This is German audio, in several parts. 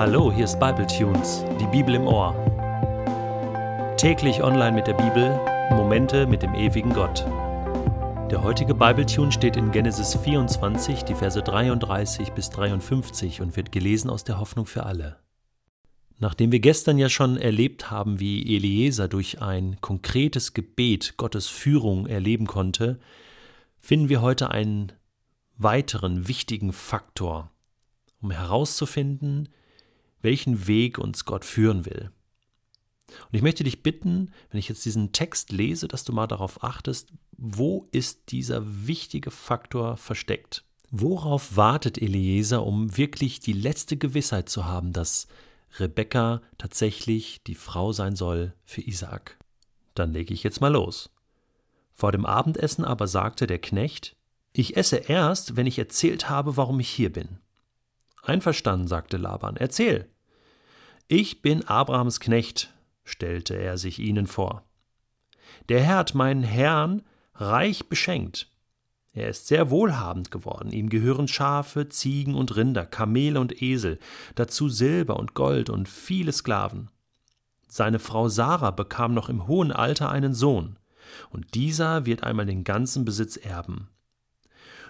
Hallo, hier ist Bible Tunes, die Bibel im Ohr. Täglich online mit der Bibel, Momente mit dem ewigen Gott. Der heutige Bible Tune steht in Genesis 24, die Verse 33 bis 53 und wird gelesen aus der Hoffnung für alle. Nachdem wir gestern ja schon erlebt haben, wie Eliezer durch ein konkretes Gebet Gottes Führung erleben konnte, finden wir heute einen weiteren wichtigen Faktor, um herauszufinden, welchen Weg uns Gott führen will. Und ich möchte dich bitten, wenn ich jetzt diesen Text lese, dass du mal darauf achtest, wo ist dieser wichtige Faktor versteckt? Worauf wartet Eliezer, um wirklich die letzte Gewissheit zu haben, dass Rebekka tatsächlich die Frau sein soll für Isaak? Dann lege ich jetzt mal los. Vor dem Abendessen aber sagte der Knecht, ich esse erst, wenn ich erzählt habe, warum ich hier bin. Einverstanden, sagte Laban, erzähl. Ich bin Abrahams Knecht, stellte er sich ihnen vor. Der Herr hat meinen Herrn reich beschenkt. Er ist sehr wohlhabend geworden, ihm gehören Schafe, Ziegen und Rinder, Kamele und Esel, dazu Silber und Gold und viele Sklaven. Seine Frau Sarah bekam noch im hohen Alter einen Sohn, und dieser wird einmal den ganzen Besitz erben.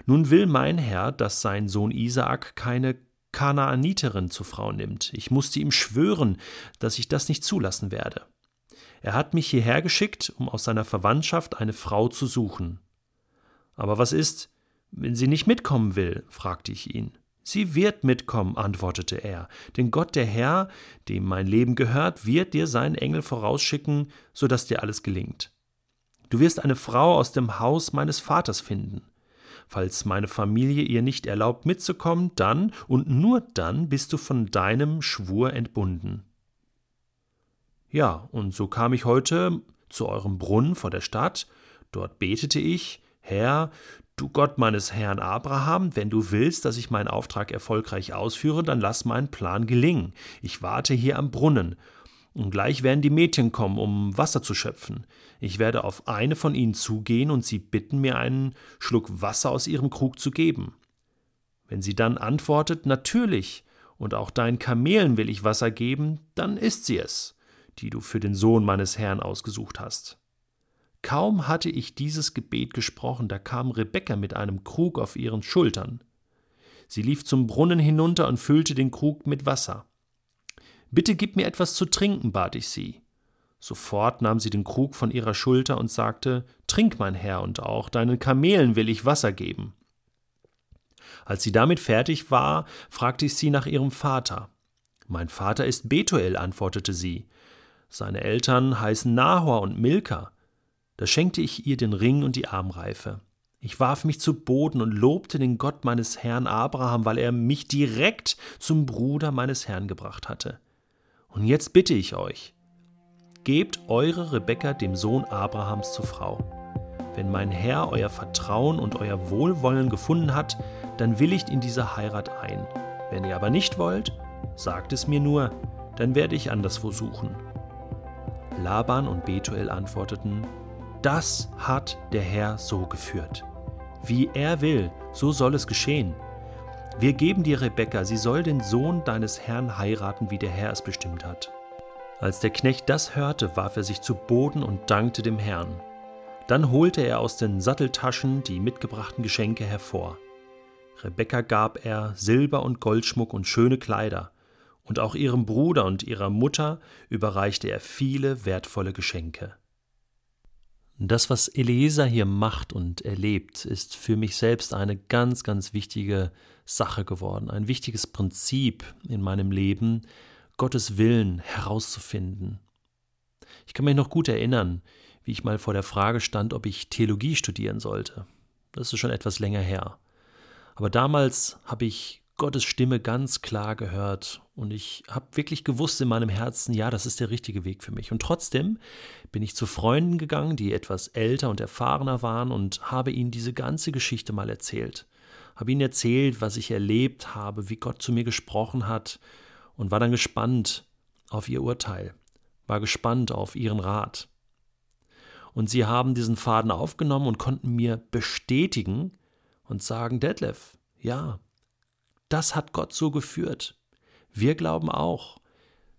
Nun will mein Herr, dass sein Sohn Isaak keine Kanaaniterin zur Frau nimmt. Ich musste ihm schwören, dass ich das nicht zulassen werde. Er hat mich hierher geschickt, um aus seiner Verwandtschaft eine Frau zu suchen. Aber was ist, wenn sie nicht mitkommen will? fragte ich ihn. Sie wird mitkommen, antwortete er, denn Gott der Herr, dem mein Leben gehört, wird dir seinen Engel vorausschicken, so dass dir alles gelingt. Du wirst eine Frau aus dem Haus meines Vaters finden. Falls meine Familie ihr nicht erlaubt mitzukommen, dann und nur dann bist du von deinem Schwur entbunden. Ja, und so kam ich heute zu eurem Brunnen vor der Stadt, dort betete ich, Herr, du Gott meines Herrn Abraham, wenn du willst, dass ich meinen Auftrag erfolgreich ausführe, dann lass meinen Plan gelingen. Ich warte hier am Brunnen, und gleich werden die Mädchen kommen, um Wasser zu schöpfen. Ich werde auf eine von ihnen zugehen und sie bitten, mir einen Schluck Wasser aus ihrem Krug zu geben. Wenn sie dann antwortet, natürlich, und auch deinen Kamelen will ich Wasser geben, dann ist sie es, die du für den Sohn meines Herrn ausgesucht hast. Kaum hatte ich dieses Gebet gesprochen, da kam Rebekka mit einem Krug auf ihren Schultern. Sie lief zum Brunnen hinunter und füllte den Krug mit Wasser. Bitte gib mir etwas zu trinken, bat ich sie. Sofort nahm sie den Krug von ihrer Schulter und sagte Trink, mein Herr, und auch deinen Kamelen will ich Wasser geben. Als sie damit fertig war, fragte ich sie nach ihrem Vater. Mein Vater ist Betuel, antwortete sie. Seine Eltern heißen Nahor und Milka. Da schenkte ich ihr den Ring und die Armreife. Ich warf mich zu Boden und lobte den Gott meines Herrn Abraham, weil er mich direkt zum Bruder meines Herrn gebracht hatte. Und jetzt bitte ich euch, gebt eure Rebekka dem Sohn Abrahams zur Frau. Wenn mein Herr euer Vertrauen und euer Wohlwollen gefunden hat, dann willigt in diese Heirat ein. Wenn ihr aber nicht wollt, sagt es mir nur, dann werde ich anderswo suchen. Laban und Betuel antworteten, das hat der Herr so geführt. Wie er will, so soll es geschehen. Wir geben dir Rebekka, sie soll den Sohn deines Herrn heiraten, wie der Herr es bestimmt hat. Als der Knecht das hörte, warf er sich zu Boden und dankte dem Herrn. Dann holte er aus den Satteltaschen die mitgebrachten Geschenke hervor. Rebekka gab er Silber und Goldschmuck und schöne Kleider, und auch ihrem Bruder und ihrer Mutter überreichte er viele wertvolle Geschenke. Das, was Eliezer hier macht und erlebt, ist für mich selbst eine ganz, ganz wichtige Sache geworden, ein wichtiges Prinzip in meinem Leben, Gottes Willen herauszufinden. Ich kann mich noch gut erinnern, wie ich mal vor der Frage stand, ob ich Theologie studieren sollte. Das ist schon etwas länger her. Aber damals habe ich Gottes Stimme ganz klar gehört und ich habe wirklich gewusst in meinem Herzen, ja, das ist der richtige Weg für mich. Und trotzdem bin ich zu Freunden gegangen, die etwas älter und erfahrener waren und habe ihnen diese ganze Geschichte mal erzählt. Habe ihnen erzählt, was ich erlebt habe, wie Gott zu mir gesprochen hat und war dann gespannt auf ihr Urteil, war gespannt auf ihren Rat. Und sie haben diesen Faden aufgenommen und konnten mir bestätigen und sagen, Detlef, ja, das hat Gott so geführt. Wir glauben auch,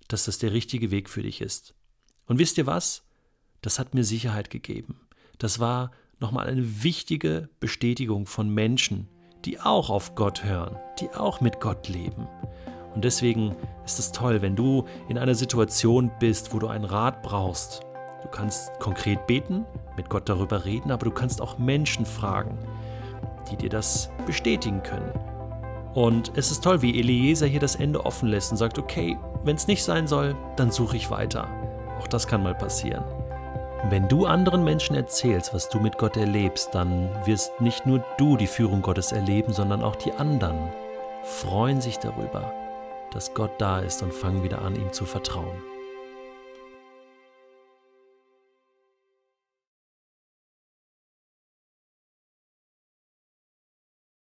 dass das der richtige Weg für dich ist. Und wisst ihr was? Das hat mir Sicherheit gegeben. Das war nochmal eine wichtige Bestätigung von Menschen, die auch auf Gott hören, die auch mit Gott leben. Und deswegen ist es toll, wenn du in einer Situation bist, wo du einen Rat brauchst. Du kannst konkret beten, mit Gott darüber reden, aber du kannst auch Menschen fragen, die dir das bestätigen können. Und es ist toll, wie Eliezer hier das Ende offen lässt und sagt, okay, wenn es nicht sein soll, dann suche ich weiter. Auch das kann mal passieren. Wenn du anderen Menschen erzählst, was du mit Gott erlebst, dann wirst nicht nur du die Führung Gottes erleben, sondern auch die anderen freuen sich darüber, dass Gott da ist und fangen wieder an, ihm zu vertrauen.